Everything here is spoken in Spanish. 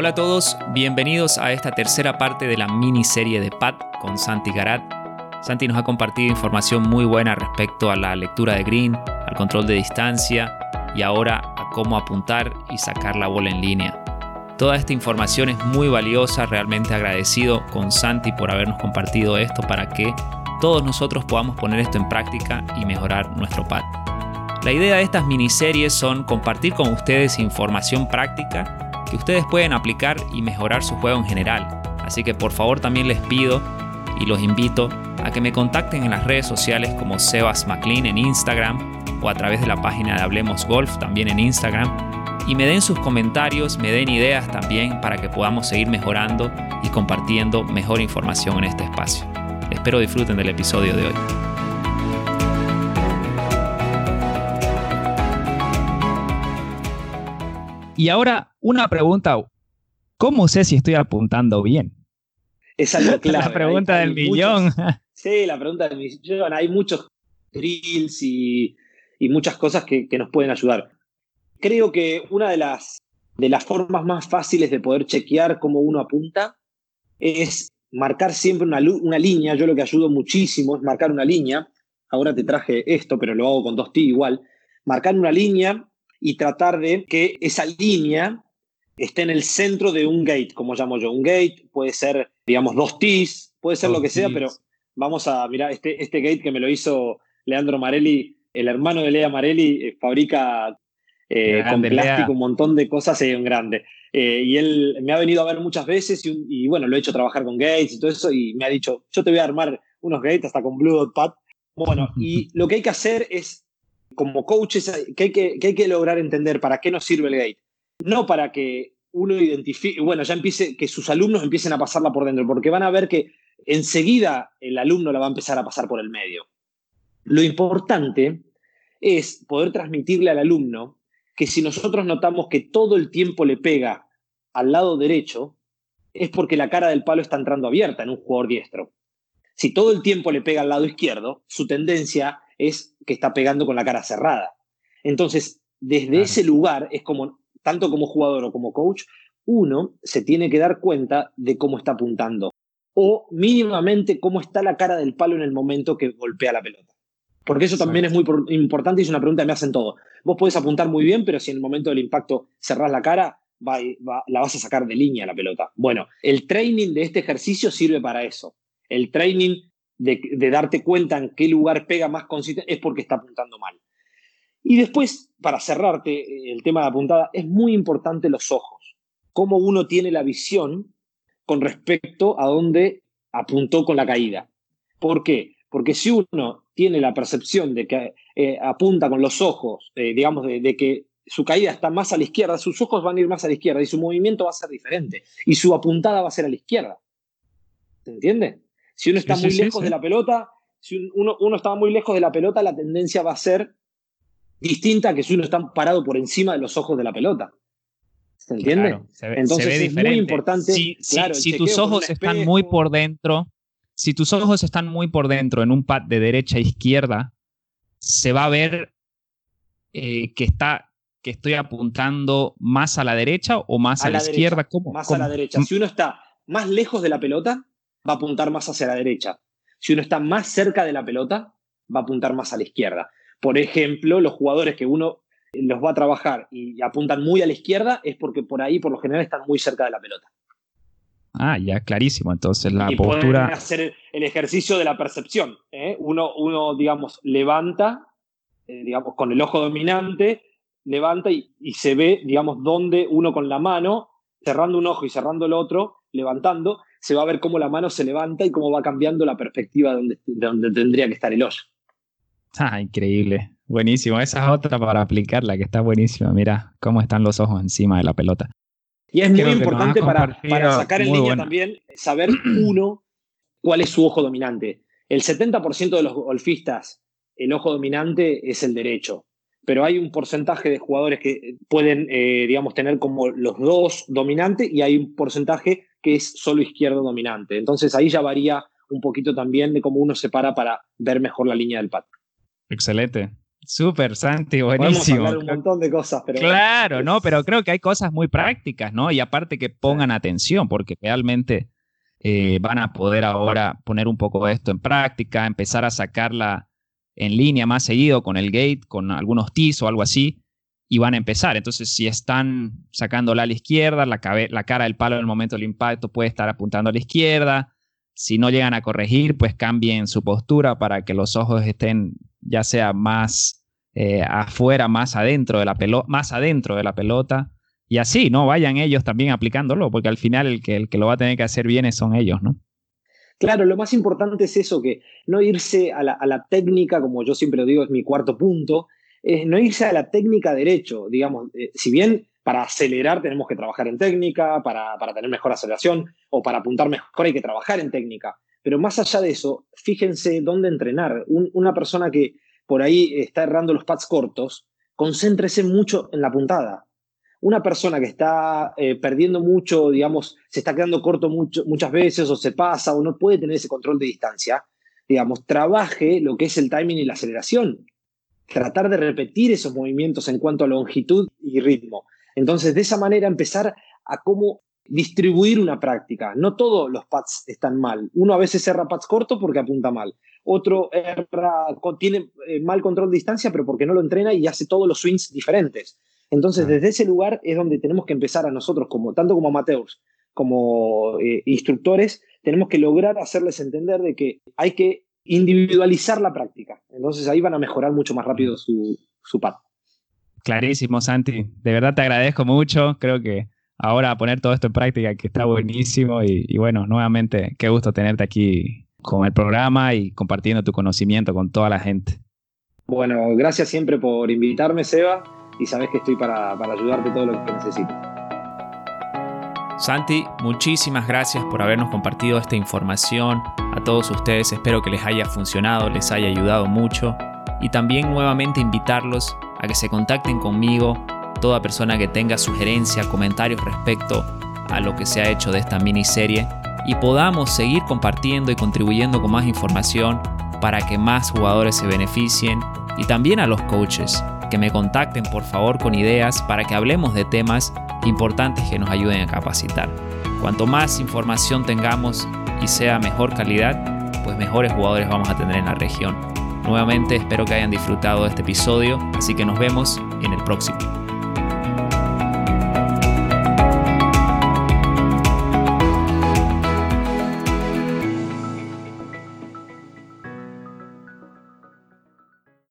Hola a todos, bienvenidos a esta tercera parte de la miniserie de PAT con Santi Garat. Santi nos ha compartido información muy buena respecto a la lectura de green, al control de distancia y ahora a cómo apuntar y sacar la bola en línea. Toda esta información es muy valiosa, realmente agradecido con Santi por habernos compartido esto para que todos nosotros podamos poner esto en práctica y mejorar nuestro pad. La idea de estas miniseries son compartir con ustedes información práctica que ustedes pueden aplicar y mejorar su juego en general. Así que por favor también les pido y los invito a que me contacten en las redes sociales como Sebas McLean en Instagram o a través de la página de Hablemos Golf también en Instagram y me den sus comentarios, me den ideas también para que podamos seguir mejorando y compartiendo mejor información en este espacio. Espero disfruten del episodio de hoy. Y ahora una pregunta. ¿Cómo sé si estoy apuntando bien? Es La pregunta del millón. sí, la pregunta del millón. Hay muchos drills y, muchas cosas que, que, nos pueden ayudar. Creo que una de las, de las formas más fáciles de poder chequear cómo uno apunta es marcar siempre una, una, línea. Yo lo que ayudo muchísimo es marcar una línea. Ahora te traje esto, pero lo hago con dos T igual. Marcar una línea y tratar de que esa línea esté en el centro de un gate, como llamo yo. Un gate puede ser, digamos, dos T's, puede ser lo que sea, pero vamos a mirar este, este gate que me lo hizo Leandro Marelli, el hermano de Lea Marelli, eh, fabrica eh, con plástico un montón de cosas y un grande. Eh, y él me ha venido a ver muchas veces y, bueno, lo he hecho trabajar con Gates y todo eso y me ha dicho, yo te voy a armar unos Gates hasta con Blue Dot Pad. Bueno, y lo que hay que hacer es, como coaches, que hay que, hay que lograr entender para qué nos sirve el Gate. No para que uno identifique, bueno, ya empiece, que sus alumnos empiecen a pasarla por dentro, porque van a ver que enseguida el alumno la va a empezar a pasar por el medio. Lo importante es poder transmitirle al alumno que si nosotros notamos que todo el tiempo le pega al lado derecho, es porque la cara del palo está entrando abierta en un jugador diestro. Si todo el tiempo le pega al lado izquierdo, su tendencia es que está pegando con la cara cerrada. Entonces, desde ese lugar es como, tanto como jugador o como coach, uno se tiene que dar cuenta de cómo está apuntando o mínimamente cómo está la cara del palo en el momento que golpea la pelota. Porque eso también es muy importante y es una pregunta que me hacen todos. Vos podés apuntar muy bien, pero si en el momento del impacto cerrás la cara, la vas a sacar de línea la pelota. Bueno, el training de este ejercicio sirve para eso. El training de, darte cuenta en qué lugar pega más consistente es porque está apuntando mal. Y después, para cerrarte eh, el tema de apuntada, es muy importante los ojos. Cómo uno tiene la visión con respecto a dónde apuntó con la caída. ¿Por qué? Porque si uno tiene la percepción de que eh, apunta con los ojos, eh, digamos, de, que su caída está más a la izquierda, sus ojos van a ir más a la izquierda y su movimiento va a ser diferente y su apuntada va a ser a la izquierda. ¿Se entiende? Si uno está muy lejos de la pelota, si uno, uno está muy lejos de la pelota, la tendencia va a ser distinta a que si uno está parado por encima de los ojos de la pelota. ¿Se entiende? Entonces es muy importante. Si, si tus ojos están muy por dentro, si tus ojos están muy por dentro en un pad de derecha a izquierda, se va a ver eh, que está que estoy apuntando más a la derecha o más a, la, izquierda. ¿Cómo? Más a la derecha. Si uno está más lejos de la pelota, va a apuntar más hacia la derecha. Si uno está más cerca de la pelota, va a apuntar más a la izquierda. Por ejemplo, los jugadores que uno los va a trabajar y apuntan muy a la izquierda es porque por ahí, por lo general, están muy cerca de la pelota. Ah, ya, clarísimo. Entonces la postura. Pueden hacer el ejercicio de la percepción. ¿eh? Uno, uno, digamos, levanta, eh, digamos, con el ojo dominante, levanta y, se ve, digamos, dónde uno con la mano, cerrando un ojo y cerrando el otro, levantando, se va a ver cómo la mano se levanta y cómo va cambiando la perspectiva de donde, de donde tendría que estar el hoyo. Ah, increíble. Buenísimo. Esa es otra para aplicarla, que está buenísima. Mira cómo están los ojos encima de la pelota. Y es muy importante para, para, sacar en línea también, saber uno cuál es su ojo dominante. El 70% de los golfistas, el ojo dominante es el derecho, pero hay un porcentaje de jugadores que pueden, eh, digamos, tener como los dos dominantes y hay un porcentaje que es solo izquierdo dominante. Entonces ahí ya varía un poquito también de cómo uno se para para ver mejor la línea del pat. Excelente. Súper, Santi, buenísimo. Podemos un montón de cosas, pero... Claro, no, pero creo que hay cosas muy prácticas, ¿no? Y aparte que pongan atención, porque realmente eh, van a poder ahora poner un poco esto en práctica, empezar a sacarla en línea más seguido con el gate, con algunos TIS o algo así, y van a empezar. Entonces, si están sacándola a la izquierda, la, la cara del palo en el momento del impacto puede estar apuntando a la izquierda. Si no llegan a corregir, pues cambien su postura para que los ojos estén ya sea más eh, afuera, más adentro de la pelota, más adentro de la pelota. Y así, ¿no? Vayan ellos también aplicándolo, porque al final el que, el que lo va a tener que hacer bien son ellos, ¿no? Claro, lo más importante es eso, que no irse a la, técnica, como yo siempre lo digo, es mi cuarto punto, no irse a la técnica derecho, digamos, eh, si bien para acelerar tenemos que trabajar en técnica, para, tener mejor aceleración o para apuntar mejor hay que trabajar en técnica, pero más allá de eso, fíjense dónde entrenar. una persona que por ahí está errando los pads cortos, concéntrese mucho en la puntada una persona que está eh, perdiendo mucho, digamos, se está quedando corto muchas veces o se pasa o no puede tener ese control de distancia, digamos, trabaje lo que es el timing y la aceleración. Tratar de repetir esos movimientos en cuanto a longitud y ritmo. Entonces, de esa manera empezar a cómo distribuir una práctica. No todos los pads están mal. Uno a veces erra pads cortos porque apunta mal. Otro erra, tiene eh, mal control de distancia, pero porque no lo entrena y hace todos los swings diferentes. Entonces, desde ese lugar es donde tenemos que empezar a nosotros, como, tanto como amateurs como eh, instructores, tenemos que lograr hacerles entender de que hay que individualizar la práctica. Entonces ahí van a mejorar mucho más rápido su, su pad. Clarísimo, Santi. De verdad te agradezco mucho. Creo que ahora poner todo esto en práctica, que está buenísimo. Y, y, bueno, nuevamente, qué gusto tenerte aquí con el programa y compartiendo tu conocimiento con toda la gente. Bueno, gracias siempre por invitarme, Seba y sabes que estoy para, para ayudarte todo lo que necesites. Santi, muchísimas gracias por habernos compartido esta información. A todos ustedes espero que les haya funcionado, les haya ayudado mucho. Y también nuevamente invitarlos a que se contacten conmigo, toda persona que tenga sugerencias, comentarios respecto a lo que se ha hecho de esta miniserie y podamos seguir compartiendo y contribuyendo con más información para que más jugadores se beneficien y también a los coaches que me contacten por favor con ideas para que hablemos de temas importantes que nos ayuden a capacitar. Cuanto más información tengamos y sea mejor calidad, pues mejores jugadores vamos a tener en la región. Nuevamente espero que hayan disfrutado de este episodio, así que nos vemos en el próximo.